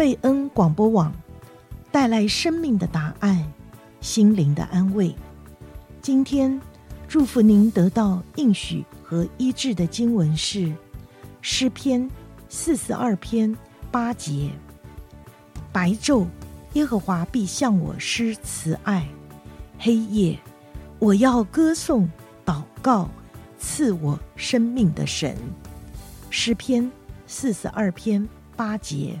贝恩广播网带来生命的答案，心灵的安慰。今天祝福您得到应许和医治的经文是诗篇四十二篇八节：白昼，耶和华必向我施慈爱；黑夜，我要歌颂祷告赐我生命的神。诗篇四十二篇八节。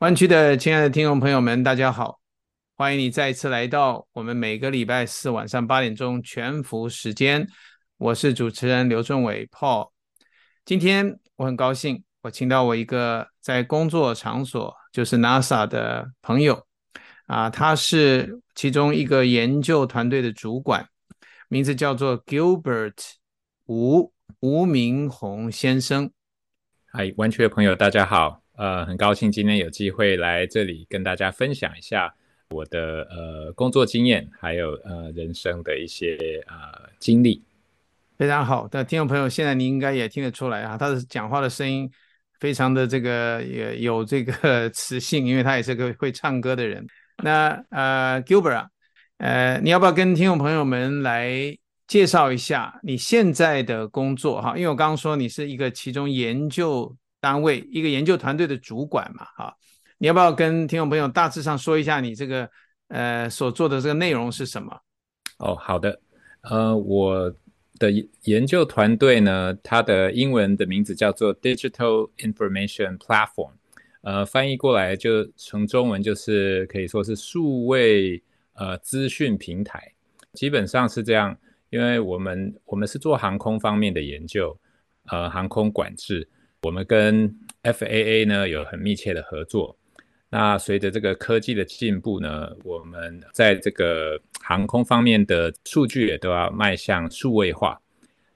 湾区的亲爱的听众朋友们，大家好。欢迎你再次来到我们每个礼拜四晚上八点钟全服时间，我是主持人刘俊伟 Paul。今天我很高兴，我请到我一个在工作场所，就是 NASA 的朋友啊，他是其中一个研究团队的主管，名字叫做 Gilbert 吴吴明宏先生。嗨，湾区的朋友大家好，呃，很高兴今天有机会来这里跟大家分享一下。我的呃工作经验，还有呃人生的一些呃经历，非常好。的听众朋友，现在你应该也听得出来啊，他的讲话的声音非常的这个也有这个 磁性，因为他也是个会唱歌的人。那呃，Gilbert 啊，呃，你要不要跟听众朋友们来介绍一下你现在的工作哈？因为我刚刚说你是一个其中研究单位一个研究团队的主管嘛，哈。你要不要跟听众朋友大致上说一下你这个呃所做的这个内容是什么？哦，好的，呃，我的研究团队呢，它的英文的名字叫做 Digital Information Platform，呃，翻译过来就从中文就是可以说是数位呃资讯平台，基本上是这样，因为我们我们是做航空方面的研究，呃，航空管制，我们跟 FAA 呢有很密切的合作。那随着这个科技的进步呢，我们在这个航空方面的数据也都要迈向数位化，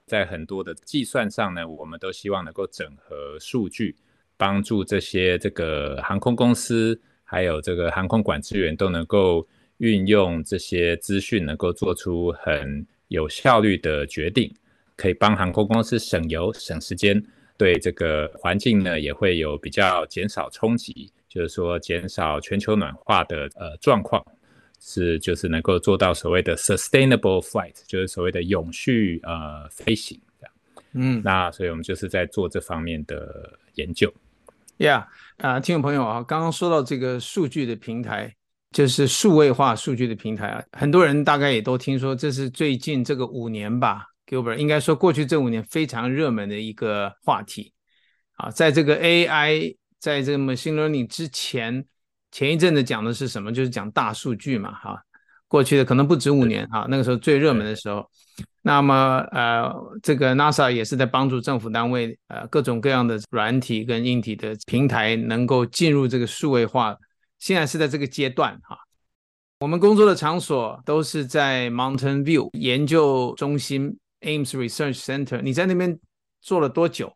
在很多的计算上呢，我们都希望能够整合数据，帮助这些这个航空公司还有这个航空管制员都能够运用这些资讯，能够做出很有效率的决定，可以帮航空公司省油省时间，对这个环境呢也会有比较减少冲击。就是说，减少全球暖化的呃状况，是就是能够做到所谓的 sustainable flight，就是所谓的永续呃飞行这样。嗯，那所以我们就是在做这方面的研究。Yeah，啊，听众朋友啊，刚刚说到这个数据的平台，就是数位化数据的平台啊，很多人大概也都听说，这是最近这个五年吧 Uber 应该说过去这五年非常热门的一个话题啊，在这个 AI。在这个 machine learning 之前，前一阵子讲的是什么？就是讲大数据嘛，哈。过去的可能不止五年，哈，那个时候最热门的时候。那么，呃，这个 NASA 也是在帮助政府单位，呃，各种各样的软体跟硬体的平台能够进入这个数位化。现在是在这个阶段，哈。我们工作的场所都是在 Mountain View 研究中心 Ames Research Center。你在那边做了多久？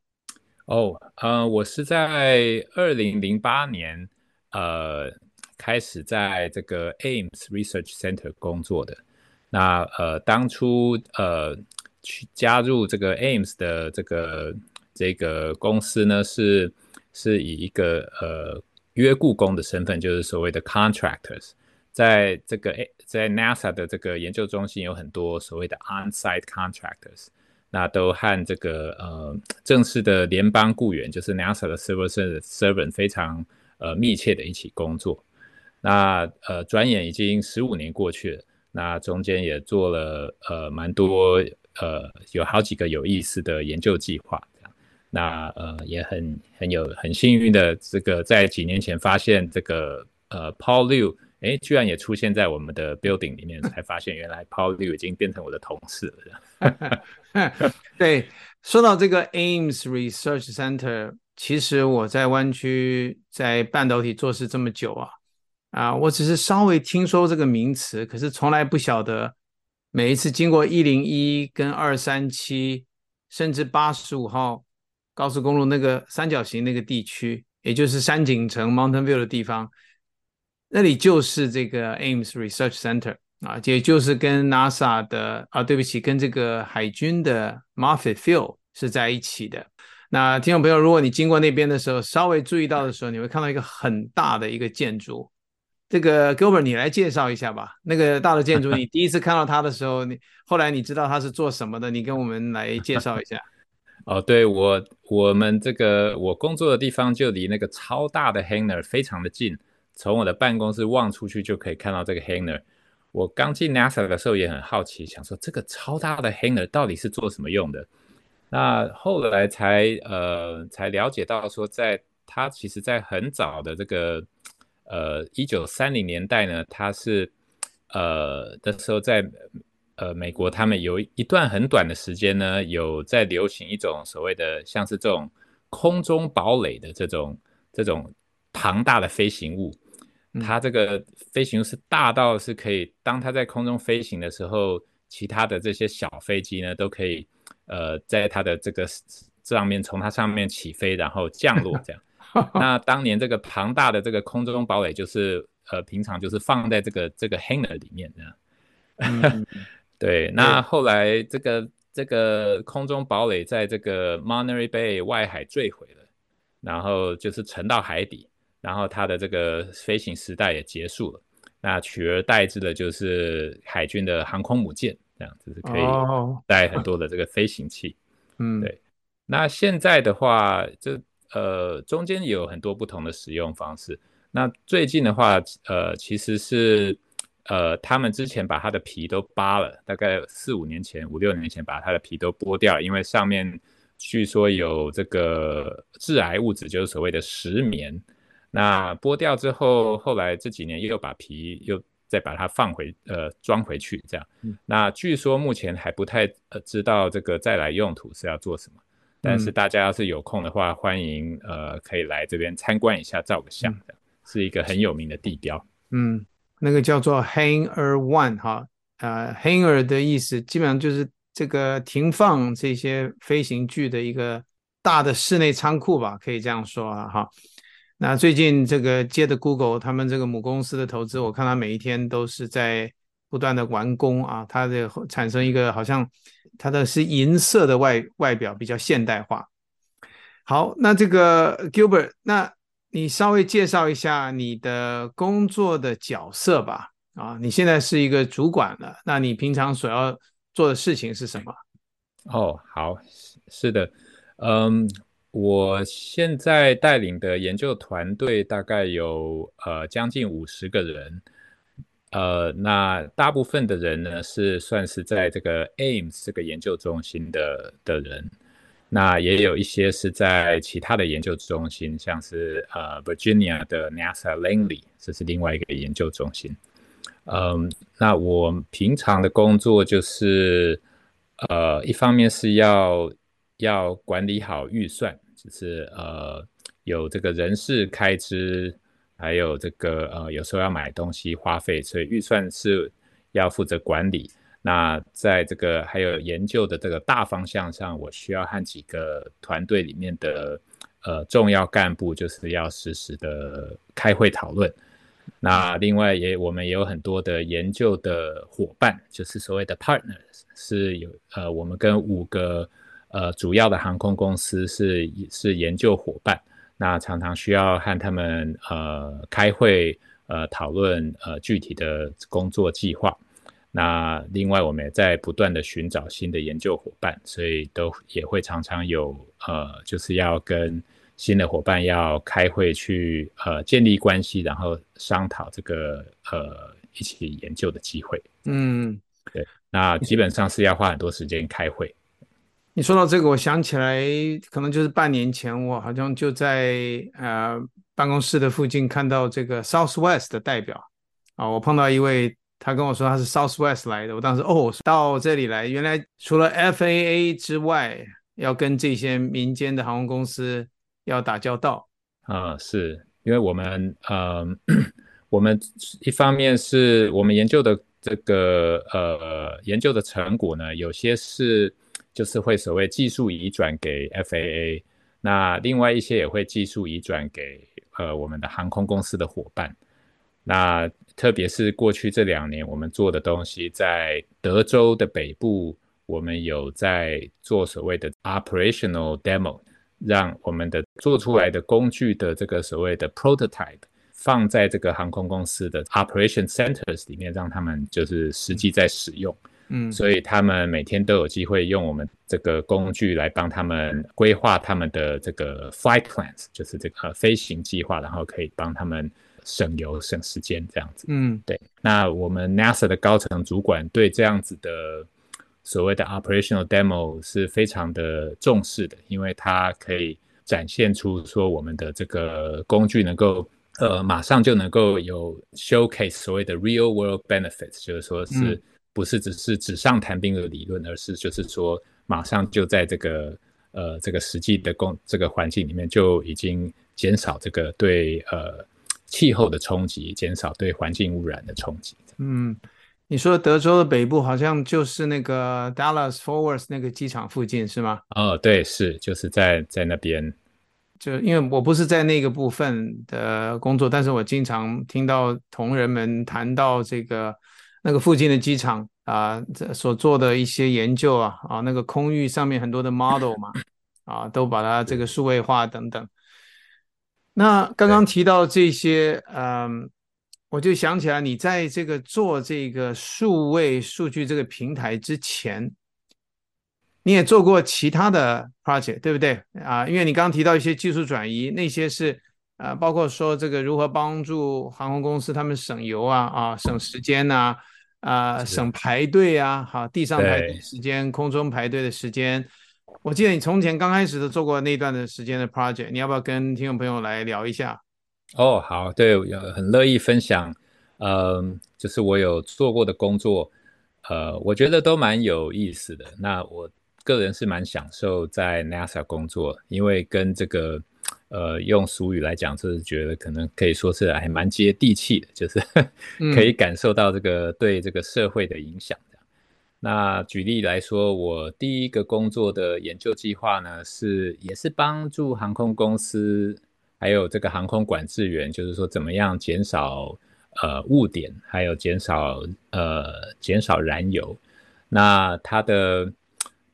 哦，呃，我是在二零零八年，呃，开始在这个 Ames Research Center 工作的。那呃，当初呃去加入这个 Ames 的这个这个公司呢，是是以一个呃约雇工的身份，就是所谓的 contractors，在这个诶在 NASA 的这个研究中心有很多所谓的 on-site contractors。那都和这个呃正式的联邦雇员，就是 NASA 的 civil servant 非常呃密切的一起工作。那呃转眼已经十五年过去了，那中间也做了呃蛮多呃有好几个有意思的研究计划。那呃也很很有很幸运的，这个在几年前发现这个呃 Paul Liu，哎，居然也出现在我们的 building 里面，才发现原来 Paul Liu 已经变成我的同事了。对，说到这个 Ames Research Center，其实我在湾区在半导体做事这么久啊，啊，我只是稍微听说这个名词，可是从来不晓得每一次经过一零一跟二三七，甚至八十五号。高速公路那个三角形那个地区，也就是山景城 Mountain View 的地方，那里就是这个 Ames Research Center 啊，也就是跟 NASA 的啊，对不起，跟这个海军的 Moffett Field 是在一起的。那听众朋友，如果你经过那边的时候，稍微注意到的时候，你会看到一个很大的一个建筑。这个 Gilbert，你来介绍一下吧。那个大的建筑，你第一次看到它的时候，你后来你知道它是做什么的，你跟我们来介绍一下。哦，对，我我们这个我工作的地方就离那个超大的 hangar 非常的近，从我的办公室望出去就可以看到这个 hangar。我刚进 NASA 的时候也很好奇，想说这个超大的 hangar 到底是做什么用的。那后来才呃才了解到说在，在它其实在很早的这个呃一九三零年代呢，它是呃的时候在。呃，美国他们有一段很短的时间呢，有在流行一种所谓的像是这种空中堡垒的这种这种庞大的飞行物。它这个飞行是大到是可以，当它在空中飞行的时候，其他的这些小飞机呢都可以呃在它的这个上面从它上面起飞，然后降落这样。那当年这个庞大的这个空中堡垒就是呃平常就是放在这个这个 hangar 里面这样。对，那后来这个这个空中堡垒在这个 Monterey Bay 外海坠毁了，然后就是沉到海底，然后它的这个飞行时代也结束了。那取而代之的就是海军的航空母舰，这样子是可以带很多的这个飞行器。嗯，对。那现在的话，这呃中间有很多不同的使用方式。那最近的话，呃，其实是。呃，他们之前把它的皮都扒了，大概四五年前、五六年前把它的皮都剥掉，因为上面据说有这个致癌物质，就是所谓的石棉。那剥掉之后，后来这几年又把皮又再把它放回呃装回去，这样。那据说目前还不太呃知道这个再来用途是要做什么，但是大家要是有空的话，欢迎呃可以来这边参观一下，照个相的，是一个很有名的地标。嗯。那个叫做 Hanger One 哈，呃，Hanger 的意思基本上就是这个停放这些飞行具的一个大的室内仓库吧，可以这样说啊哈。那最近这个接的 Google 他们这个母公司的投资，我看他每一天都是在不断的完工啊，它的产生一个好像它的是银色的外外表比较现代化。好，那这个 Gilbert 那。你稍微介绍一下你的工作的角色吧。啊，你现在是一个主管了，那你平常所要做的事情是什么？哦，好，是的，嗯，我现在带领的研究团队大概有呃将近五十个人，呃，那大部分的人呢是算是在这个 Ames 这个研究中心的的人。那也有一些是在其他的研究中心，像是呃 Virginia 的 NASA Langley，这是另外一个研究中心。嗯，那我平常的工作就是，呃，一方面是要要管理好预算，就是呃有这个人事开支，还有这个呃有时候要买东西花费，所以预算是要负责管理。那在这个还有研究的这个大方向上，我需要和几个团队里面的呃重要干部，就是要实时的开会讨论。那另外也我们也有很多的研究的伙伴，就是所谓的 partners，是有呃我们跟五个呃主要的航空公司是是研究伙伴，那常常需要和他们呃开会呃讨论呃具体的工作计划。那另外，我们也在不断的寻找新的研究伙伴，所以都也会常常有呃，就是要跟新的伙伴要开会去呃建立关系，然后商讨这个呃一起研究的机会。嗯，对。那基本上是要花很多时间开会。你说到这个，我想起来，可能就是半年前，我好像就在呃办公室的附近看到这个 Southwest 的代表啊，我碰到一位，他跟我说他是 Southwest 来的，我当时哦，到这里来，原来除了 FAA 之外，要跟这些民间的航空公司要打交道啊，是因为我们呃，我们一方面是我们研究的这个呃研究的成果呢，有些是。就是会所谓技术移转给 FAA，那另外一些也会技术移转给呃我们的航空公司的伙伴。那特别是过去这两年我们做的东西，在德州的北部，我们有在做所谓的 operational demo，让我们的做出来的工具的这个所谓的 prototype 放在这个航空公司的 operation centers 里面，让他们就是实际在使用。所以他们每天都有机会用我们这个工具来帮他们规划他们的这个 flight plans，就是这个飞行计划，然后可以帮他们省油省时间这样子。嗯，对。那我们 NASA 的高层主管对这样子的所谓的 operational demo 是非常的重视的，因为它可以展现出说我们的这个工具能够呃马上就能够有 showcase 所谓的 real world benefits，就是说是。嗯不是只是纸上谈兵的理论，而是就是说，马上就在这个呃这个实际的工这个环境里面，就已经减少这个对呃气候的冲击，减少对环境污染的冲击。嗯，你说德州的北部好像就是那个 Dallas Fort Worth 那个机场附近是吗？哦，对，是就是在在那边。就因为我不是在那个部分的工作，但是我经常听到同仁们谈到这个。那个附近的机场啊，这所做的一些研究啊，啊，那个空域上面很多的 model 嘛，啊，都把它这个数位化等等。那刚刚提到这些，嗯，我就想起来，你在这个做这个数位数据这个平台之前，你也做过其他的 project，对不对？啊，因为你刚刚提到一些技术转移，那些是。啊，包括说这个如何帮助航空公司他们省油啊啊，省时间呐啊，啊，省排队啊，好，地上排队时间，空中排队的时间。我记得你从前刚开始都做过那段的时间的 project，你要不要跟听众朋友来聊一下？哦，好，对，很乐意分享。嗯、呃，就是我有做过的工作，呃，我觉得都蛮有意思的。那我个人是蛮享受在 NASA 工作，因为跟这个。呃，用俗语来讲，就是觉得可能可以说是还蛮接地气的，就是 可以感受到这个对这个社会的影响。嗯。那举例来说，我第一个工作的研究计划呢，是也是帮助航空公司还有这个航空管制员，就是说怎么样减少呃误点，还有减少呃减少燃油。那它的。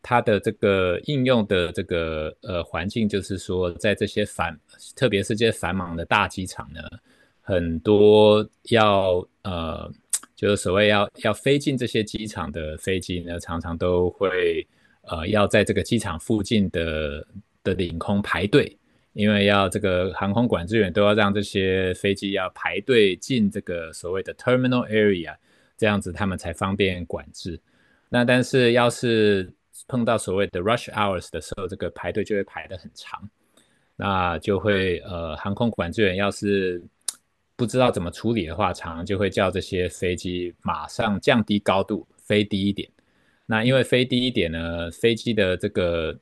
它的这个应用的这个呃环境，就是说，在这些繁，特别是这些繁忙的大机场呢，很多要呃，就是所谓要要飞进这些机场的飞机呢，常常都会呃要在这个机场附近的的领空排队，因为要这个航空管制员都要让这些飞机要排队进这个所谓的 terminal area，这样子他们才方便管制。那但是要是碰到所谓的 rush hours 的时候，这个排队就会排得很长，那就会呃，航空管制员要是不知道怎么处理的话，常常就会叫这些飞机马上降低高度，飞低一点。那因为飞低一点呢，飞机的这个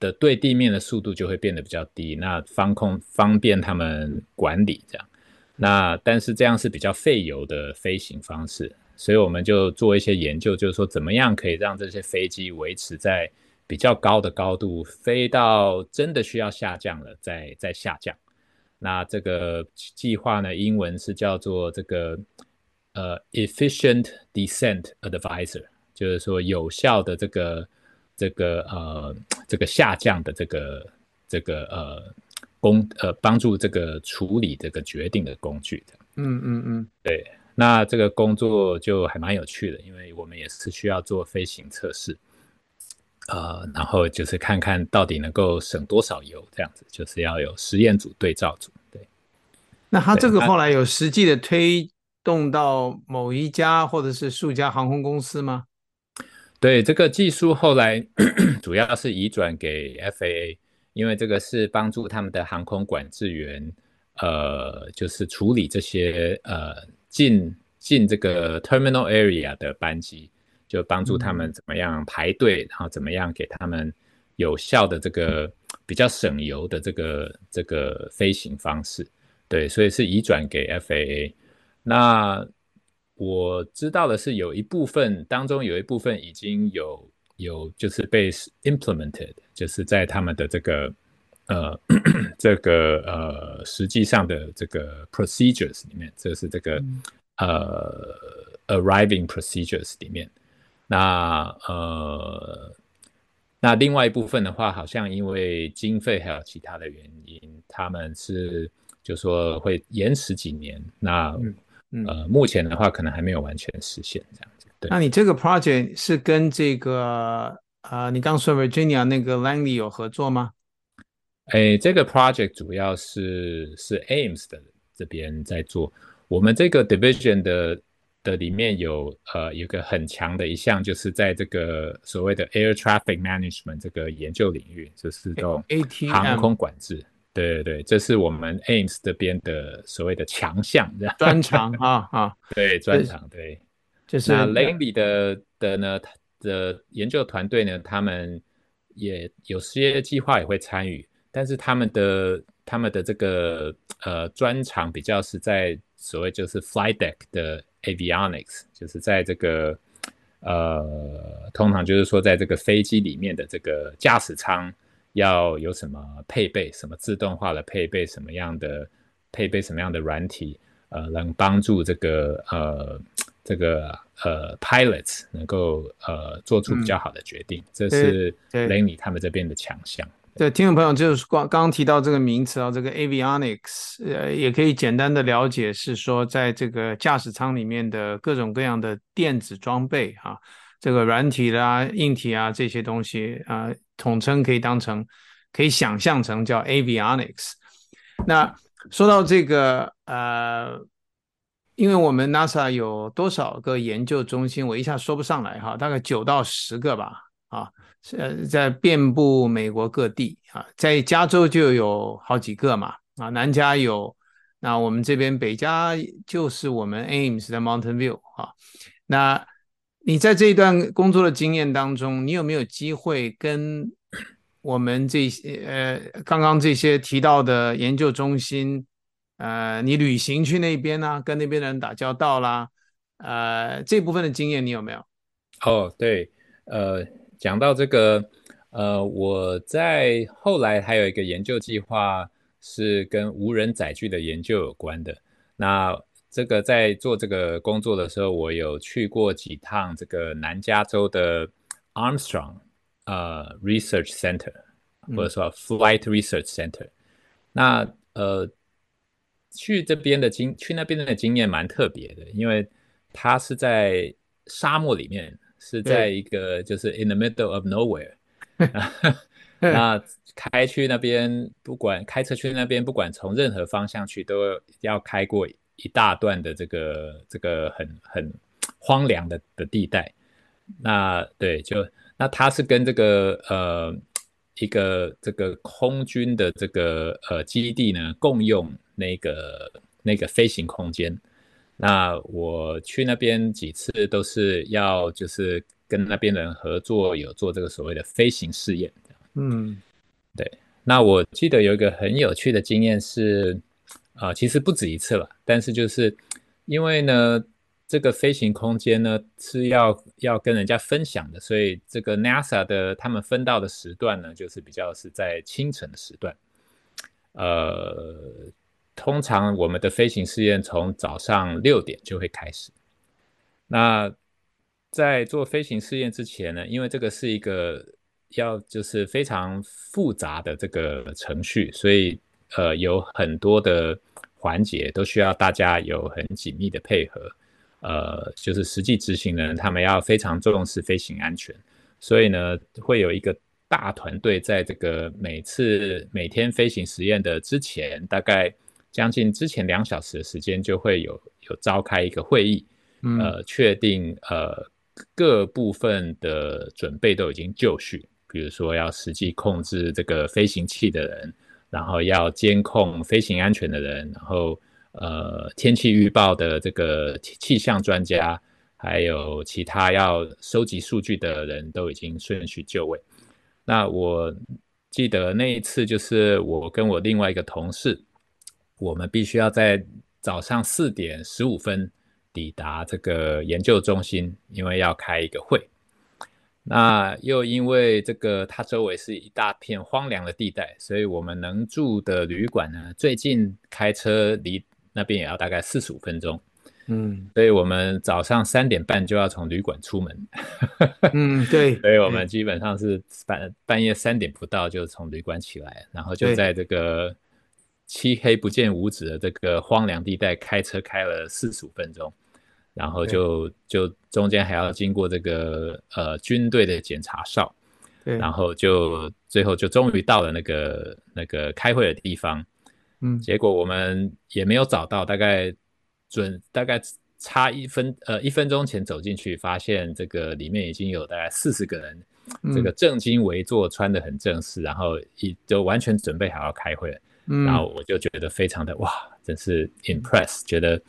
的对地面的速度就会变得比较低，那方控方便他们管理这样。那但是这样是比较费油的飞行方式。所以我们就做一些研究，就是说怎么样可以让这些飞机维持在比较高的高度，飞到真的需要下降了再再下降。那这个计划呢，英文是叫做这个呃 efficient descent advisor，就是说有效的这个这个呃这个下降的这个这个呃工呃帮助这个处理这个决定的工具。嗯嗯嗯，对。那这个工作就还蛮有趣的，因为我们也是需要做飞行测试，呃，然后就是看看到底能够省多少油，这样子就是要有实验组、对照组。对，那他这个后来有实际的推动到某一家或者是数家航空公司吗？对，这个技术后来 主要是移转给 FAA，因为这个是帮助他们的航空管制员，呃，就是处理这些呃进进这个 terminal area 的班机，就帮助他们怎么样排队，嗯、然后怎么样给他们有效的这个比较省油的这个这个飞行方式。对，所以是移转给 FAA。那我知道的是，有一部分当中有一部分已经有有就是被 implemented，就是在他们的这个呃 这个呃实际上的这个 procedures 里面，这是这个、嗯、呃 arriving procedures 里面。那呃那另外一部分的话，好像因为经费还有其他的原因，他们是就说会延迟几年。那嗯呃，目前的话可能还没有完全实现这样子。对，那你这个 project 是跟这个啊、呃，你刚说 Virginia 那个 Langley 有合作吗？哎，这个 project 主要是是 Ames 的这边在做。我们这个 division 的的里面有呃有一个很强的一项，就是在这个所谓的 Air Traffic Management 这个研究领域，就是这种航空管制。对对对，这是我们 Ames 这边的所谓的强项，专长啊啊，对专长对，就是那 Langley 的的呢的研究团队呢，他们也有些计划也会参与，但是他们的他们的这个呃专长比较是在所谓就是 flight deck 的 avionics，就是在这个呃通常就是说在这个飞机里面的这个驾驶舱。要有什么配备？什么自动化的配备？什么样的配备？什么样的软体？呃，能帮助这个呃这个呃 pilots 能够呃做出比较好的决定。嗯、这是 Langley 他们这边的强项。对，听众朋友，就是刚刚提到这个名词啊，这个 avionics，呃，也可以简单的了解是说，在这个驾驶舱里面的各种各样的电子装备啊。这个软体啦、硬体啊这些东西啊、统称可以当成，可以想象成叫 avionics。那说到这个呃，因为我们 NASA 有多少个研究中心，我一下说不上来哈，大概九到十个吧，啊，呃，在遍布美国各地啊，在加州就有好几个嘛，啊，南加有，那我们这边北加就是我们 Ames 的 Mountain View 啊，那。你在这一段工作的经验当中，你有没有机会跟我们这些呃刚刚这些提到的研究中心，呃，你旅行去那边呢、啊，跟那边的人打交道啦，呃，这部分的经验你有没有？哦，对，呃，讲到这个，呃，我在后来还有一个研究计划是跟无人载具的研究有关的，那。这个在做这个工作的时候，我有去过几趟这个南加州的 Armstrong 呃 Research Center，或者说 Flight Research Center。嗯、那呃，去这边的经去那边的经验蛮特别的，因为它是在沙漠里面，是在一个就是 in the middle of nowhere。那开去那边，不管开车去那边，不管从任何方向去，都要开过。一大段的这个这个很很荒凉的的地带，那对，就那它是跟这个呃一个这个空军的这个呃基地呢共用那个那个飞行空间。那我去那边几次都是要就是跟那边人合作，有做这个所谓的飞行试验。嗯，对。那我记得有一个很有趣的经验是。啊、呃，其实不止一次了，但是就是因为呢，这个飞行空间呢是要要跟人家分享的，所以这个 NASA 的他们分到的时段呢，就是比较是在清晨的时段。呃，通常我们的飞行试验从早上六点就会开始。那在做飞行试验之前呢，因为这个是一个要就是非常复杂的这个程序，所以。呃，有很多的环节都需要大家有很紧密的配合，呃，就是实际执行的人他们要非常重视飞行安全，所以呢，会有一个大团队在这个每次每天飞行实验的之前，大概将近之前两小时的时间，就会有有召开一个会议，呃，确定呃各部分的准备都已经就绪，比如说要实际控制这个飞行器的人，然后要监控飞行安全的人，然后呃天气预报的这个气象专家，还有其他要收集数据的人都已经顺序就位。那我记得那一次就是我跟我另外一个同事，我们必须要在早上四点十五分抵达这个研究中心，因为要开一个会。那又因为这个它周围是一大片荒凉的地带，所以我们能住的旅馆呢，最近开车离那边也要大概四十五分钟。嗯，所以我们早上三点半就要从旅馆出门。嗯，对。所以我们基本上是半半夜三点不到就从旅馆起来，然后就在这个漆黑不见五指的这个荒凉地带开车开了四十五分钟，然后就就中间还要经过这个呃军队的检查哨，对，然后就最后就终于到了那个那个开会的地方。嗯，结果我们也没有找到，大概。准大概差一分呃一分钟前走进去，发现这个里面已经有大概四十个人，嗯、这个正襟危坐，穿得很正式，然后一就完全准备好要开会了。嗯、然后我就觉得非常的哇，真是 impress，觉得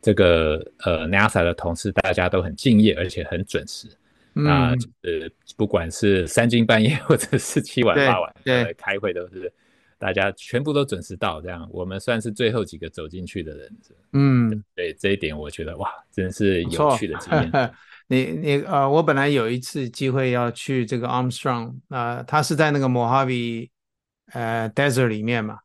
这个呃 NASA 的同事大家都很敬业，而且很准时。嗯、那就是不管是三更半夜或者是七晚八晚，对，对开会都是。大家全部都准时到，这样我们算是最后几个走进去的人。嗯，对这一点，我觉得哇，真是有趣的经验。你你呃，我本来有一次机会要去这个 Armstrong 啊、呃，他是在那个 Mojave 呃 Desert 里面嘛，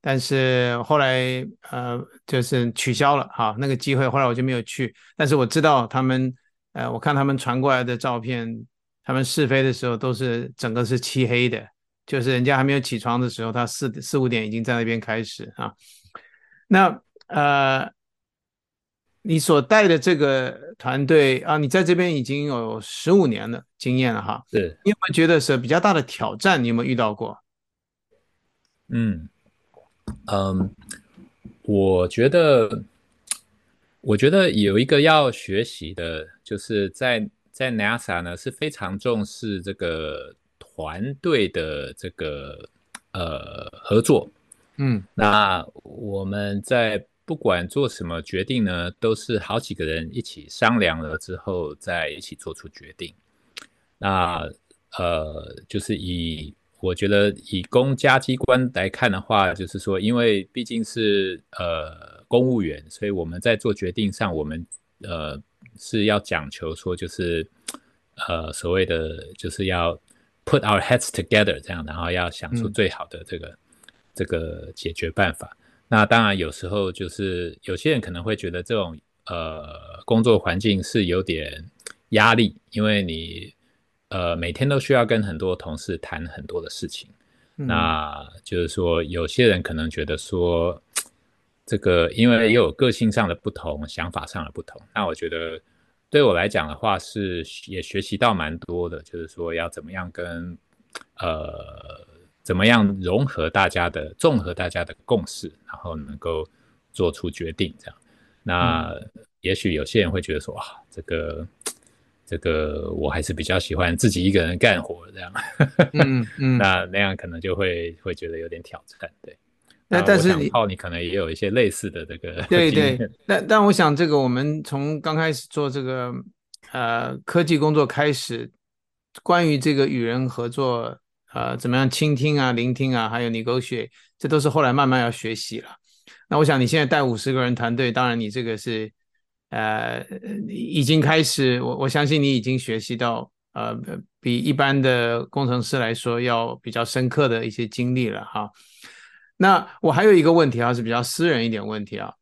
但是后来呃就是取消了哈，那个机会后来我就没有去。但是我知道他们呃，我看他们传过来的照片，他们试飞的时候都是整个是漆黑的。就是人家还没有起床的时候，他四四五点已经在那边开始啊。那呃，你所带的这个团队啊，你在这边已经有十五年的经验了哈。对。你有没有觉得是比较大的挑战？你有没有遇到过？嗯嗯，我觉得，我觉得有一个要学习的，就是在在 NASA 呢是非常重视这个。团队的这个呃合作，嗯，那我们在不管做什么决定呢，都是好几个人一起商量了之后再一起做出决定。那呃，就是以我觉得以公家机关来看的话，就是说，因为毕竟是呃公务员，所以我们在做决定上，我们呃是要讲求说，就是呃所谓的就是要。Put our heads together，这样，然后要想出最好的这个、嗯、这个解决办法。那当然，有时候就是有些人可能会觉得这种呃工作环境是有点压力，因为你呃每天都需要跟很多同事谈很多的事情。嗯、那就是说，有些人可能觉得说，这个因为也有个性上的不同，想法上的不同。那我觉得。对我来讲的话，是也学习到蛮多的，就是说要怎么样跟呃怎么样融合大家的综合大家的共识，然后能够做出决定这样。那也许有些人会觉得说，哇，这个这个我还是比较喜欢自己一个人干活这样。嗯嗯，那那样可能就会会觉得有点挑战，对。那但是你，你可能也有一些类似的这个对对，但但我想这个我们从刚开始做这个呃科技工作开始，关于这个与人合作呃怎么样倾听啊、聆听啊，还有 negotiate，这都是后来慢慢要学习了。那我想你现在带五十个人团队，当然你这个是呃已经开始，我我相信你已经学习到呃比一般的工程师来说要比较深刻的一些经历了哈。那我还有一个问题啊，是比较私人一点问题啊。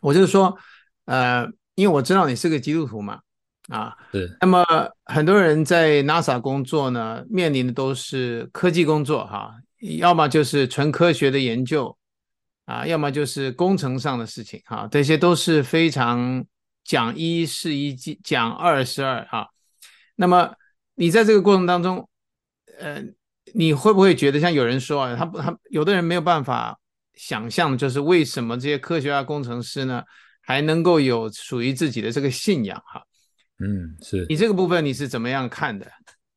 我就是说，呃，因为我知道你是个基督徒嘛，啊，对。那么很多人在 NASA 工作呢，面临的都是科技工作哈，要么就是纯科学的研究啊，要么就是工程上的事情哈，这些都是非常讲一是一，讲二是二哈。那么你在这个过程当中，呃。你会不会觉得像有人说啊，他不，他有的人没有办法想象，就是为什么这些科学家、工程师呢，还能够有属于自己的这个信仰哈？嗯，是你这个部分你是怎么样看的？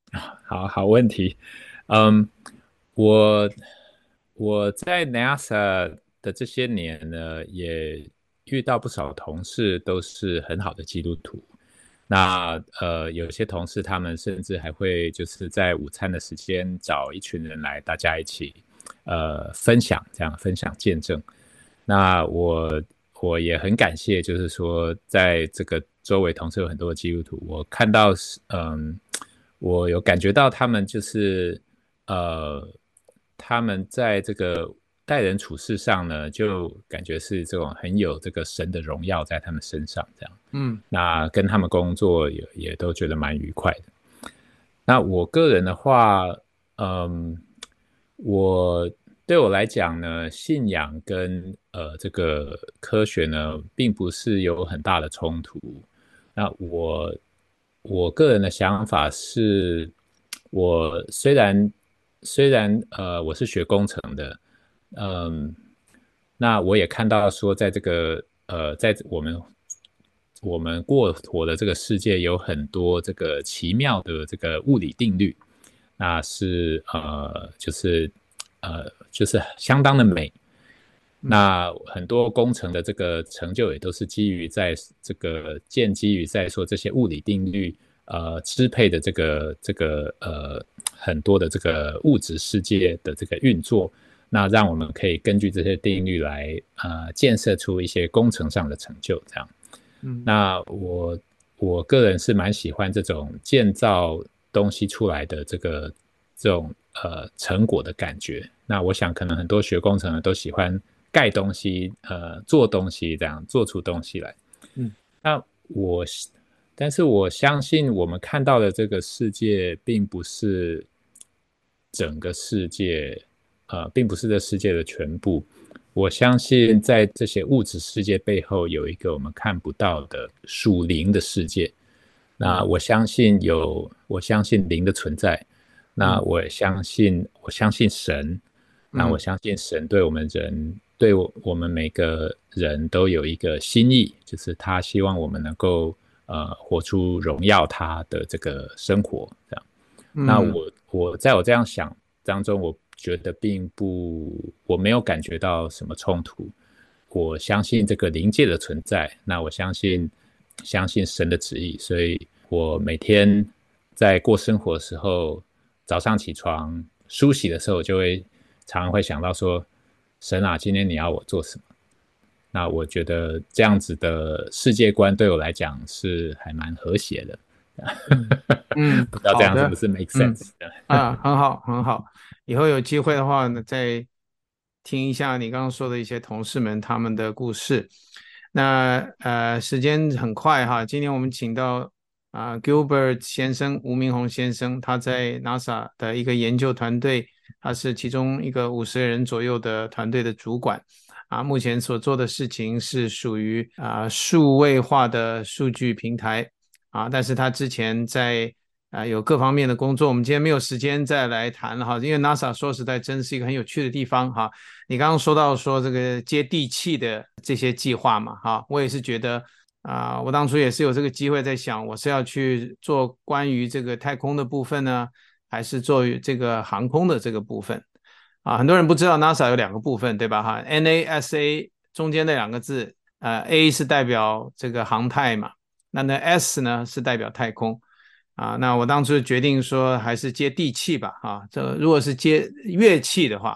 好好问题，嗯，我我在 NASA 的这些年呢，也遇到不少同事都是很好的基督徒。那呃，有些同事他们甚至还会就是在午餐的时间找一群人来，大家一起呃分享，这样分享见证。那我我也很感谢，就是说在这个周围同事有很多的基督徒，我看到嗯。我有感觉到他们就是，呃，他们在这个待人处事上呢，就感觉是这种很有这个神的荣耀在他们身上，这样。嗯，那跟他们工作也也都觉得蛮愉快的。那我个人的话，嗯，我对我来讲呢，信仰跟呃这个科学呢，并不是有很大的冲突。那我。我个人的想法是，我虽然虽然呃我是学工程的，嗯，那我也看到说，在这个呃在我们我们过活的这个世界，有很多这个奇妙的这个物理定律，那是呃就是呃就是相当的美。那很多工程的这个成就也都是基于在这个建基于在说这些物理定律呃支配的这个这个呃很多的这个物质世界的这个运作，那让我们可以根据这些定律来呃建设出一些工程上的成就这样。嗯，那我我个人是蛮喜欢这种建造东西出来的这个这种呃成果的感觉。那我想可能很多学工程的都喜欢。盖东西，呃，做东西，这样做出东西来。嗯，那我，但是我相信我们看到的这个世界，并不是整个世界，呃，并不是这世界的全部。我相信在这些物质世界背后，有一个我们看不到的属灵的世界。那我相信有，我相信灵的存在。那我相信，我相信神。那我相信神对我们人。对我，我们每个人都有一个心意，就是他希望我们能够呃活出荣耀他的这个生活，这样。嗯、那我我在我这样想当中，我觉得并不，我没有感觉到什么冲突。我相信这个灵界的存在，那我相信相信神的旨意，所以我每天在过生活的时候，早上起床梳洗的时候，就会常常会想到说。神啊，今天你要我做什么？那我觉得这样子的世界观对我来讲是还蛮和谐的。嗯，不知道这样是不是 make sense？嗯、啊，很好，很好。以后有机会的话呢，再听一下你刚刚说的一些同事们他们的故事。那呃，时间很快哈，今天我们请到啊、Gilbert 先生，吴明宏先生，他在 NASA 的一个研究团队。他是其中一个五十人左右的团队的主管，啊，目前所做的事情是属于啊数位化的数据平台，啊，但是他之前在啊有各方面的工作，我们今天没有时间再来谈了哈，因为 NASA 说实在真是一个很有趣的地方哈。你刚刚说到说这个接地气的这些计划嘛，哈，我也是觉得啊，我当初也是有这个机会在想，我是要去做关于这个太空的部分呢。还是做这个航空的这个部分啊，很多人不知道 NASA 有两个部分，对吧？哈，NASA 中间那两个字，呃，A 是代表这个航太嘛，那那 S 呢是代表太空啊。那我当初决定说还是接地气吧，哈，这个如果是接乐器的话，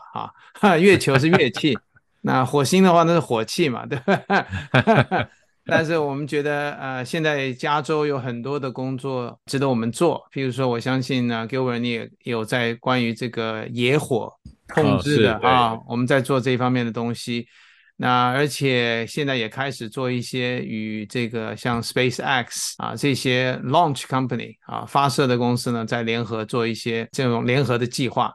哈，月球是乐器，那火星的话那是火器嘛，对吧？但是我们觉得，呃，现在加州有很多的工作值得我们做。譬如说，我相信呢，Gilbert 你也有在关于这个野火控制的、哦、啊，我们在做这一方面的东西。那而且现在也开始做一些与这个像 SpaceX 啊这些 launch company 啊发射的公司呢，在联合做一些这种联合的计划。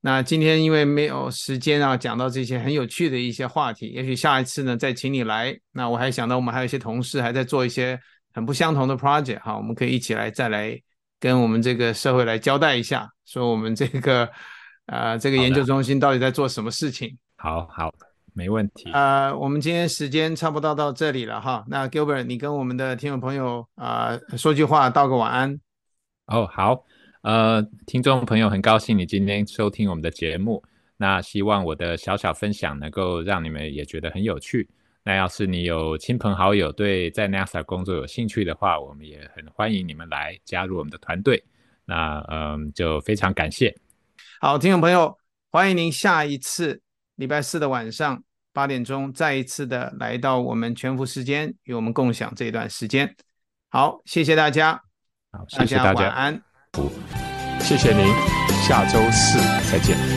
那今天因为没有时间啊，讲到这些很有趣的一些话题，也许下一次呢再请你来。那我还想到我们还有一些同事还在做一些很不相同的 project 哈，我们可以一起来再来跟我们这个社会来交代一下，说我们这个呃这个研究中心到底在做什么事情。好好，没问题。呃，我们今天时间差不多到这里了哈。那 Gilbert，你跟我们的听众朋友啊、呃、说句话，道个晚安。哦，好。呃，听众朋友，很高兴你今天收听我们的节目。那希望我的小小分享能够让你们也觉得很有趣。那要是你有亲朋好友对在 NASA 工作有兴趣的话，我们也很欢迎你们来加入我们的团队。那嗯，就非常感谢。好，听众朋友，欢迎您下一次礼拜四的晚上八点钟再一次的来到我们全福时间，与我们共享这一段时间。好，谢谢大家。好，谢谢大家。大家晚安。谢谢您，下周四再见。